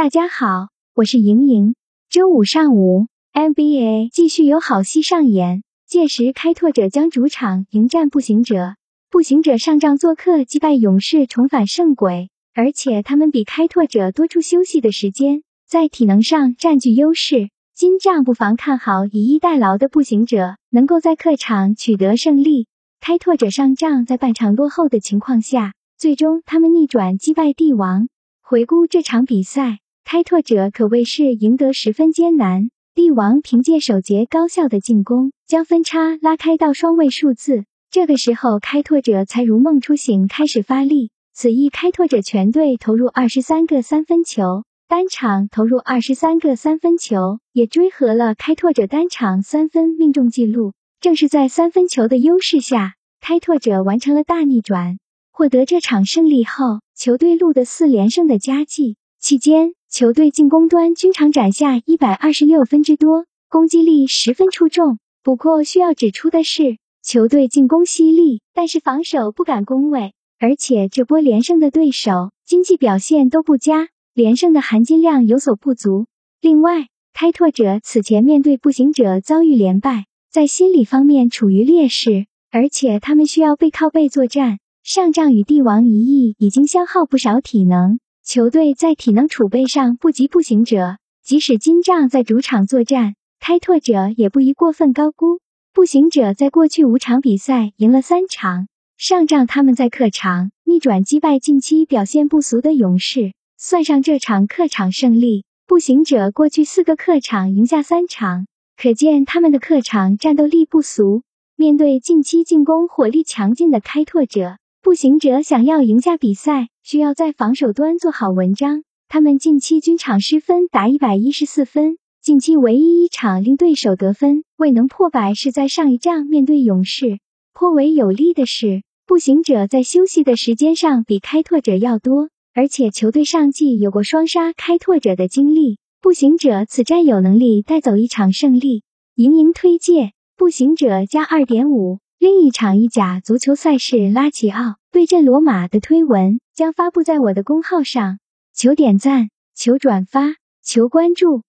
大家好，我是莹莹。周五上午，NBA 继续有好戏上演。届时，开拓者将主场迎战步行者。步行者上仗做客击败勇士，重返圣轨，而且他们比开拓者多出休息的时间，在体能上占据优势。金帐不妨看好以逸待劳的步行者能够在客场取得胜利。开拓者上仗在半场落后的情况下，最终他们逆转击败帝王。回顾这场比赛，开拓者可谓是赢得十分艰难。帝王凭借首节高效的进攻，将分差拉开到双位数字。这个时候，开拓者才如梦初醒，开始发力。此役，开拓者全队投入二十三个三分球，单场投入二十三个三分球，也追和了开拓者单场三分命中记录。正是在三分球的优势下，开拓者完成了大逆转。获得这场胜利后，球队录得四连胜的佳绩。期间，球队进攻端均场斩下一百二十六分之多，攻击力十分出众。不过，需要指出的是，球队进攻犀利，但是防守不敢恭维。而且，这波连胜的对手经济表现都不佳，连胜的含金量有所不足。另外，开拓者此前面对步行者遭遇连败，在心理方面处于劣势，而且他们需要背靠背作战。上仗与帝王一役已经消耗不少体能，球队在体能储备上不及步行者。即使金帐在主场作战，开拓者也不宜过分高估。步行者在过去五场比赛赢了三场，上仗他们在客场逆转击败近期表现不俗的勇士，算上这场客场胜利，步行者过去四个客场赢下三场，可见他们的客场战斗力不俗。面对近期进攻火力强劲的开拓者。步行者想要赢下比赛，需要在防守端做好文章。他们近期均场失分达一百一十四分，近期唯一一场令对手得分未能破百是在上一仗面对勇士。颇为有利的是，步行者在休息的时间上比开拓者要多，而且球队上季有过双杀开拓者的经历，步行者此战有能力带走一场胜利。盈盈推介，步行者加二点五。另一场意甲足球赛事拉齐奥对阵罗马的推文将发布在我的公号上，求点赞，求转发，求关注。